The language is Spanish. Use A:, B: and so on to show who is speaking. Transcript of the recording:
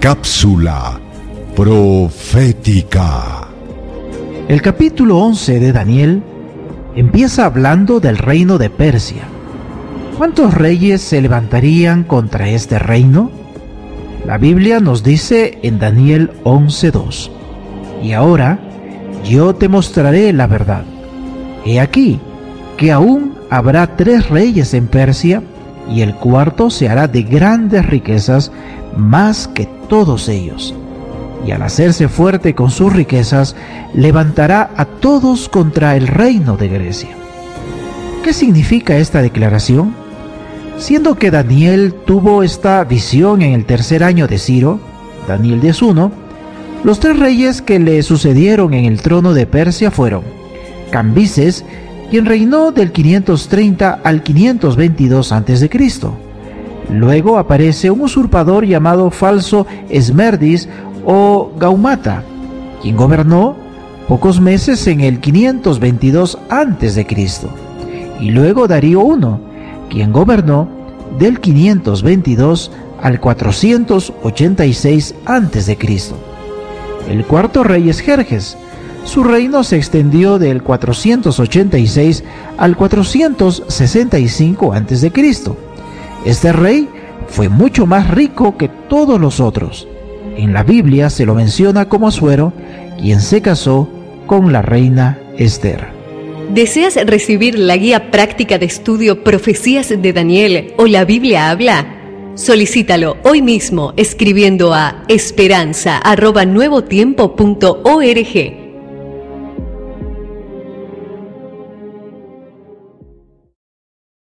A: Cápsula profética.
B: El capítulo 11 de Daniel empieza hablando del reino de Persia. ¿Cuántos reyes se levantarían contra este reino? La Biblia nos dice en Daniel 11.2, y ahora yo te mostraré la verdad. He aquí que aún habrá tres reyes en Persia, y el cuarto se hará de grandes riquezas más que todos ellos. Y al hacerse fuerte con sus riquezas, levantará a todos contra el reino de Grecia. ¿Qué significa esta declaración? Siendo que Daniel tuvo esta visión en el tercer año de Ciro, Daniel 10.1, los tres reyes que le sucedieron en el trono de Persia fueron Cambises, quien reinó del 530 al 522 a.C. Luego aparece un usurpador llamado falso Esmerdis o Gaumata, quien gobernó pocos meses en el 522 a.C. Y luego Darío I, quien gobernó del 522 al 486 a.C. El cuarto rey es Jerjes, su reino se extendió del 486 al 465 a.C. Este rey fue mucho más rico que todos los otros. En la Biblia se lo menciona como Asuero, quien se casó con la reina Esther.
C: ¿Deseas recibir la guía práctica de estudio Profecías de Daniel o la Biblia habla? Solicítalo hoy mismo escribiendo a esperanza.nuevotiempo.org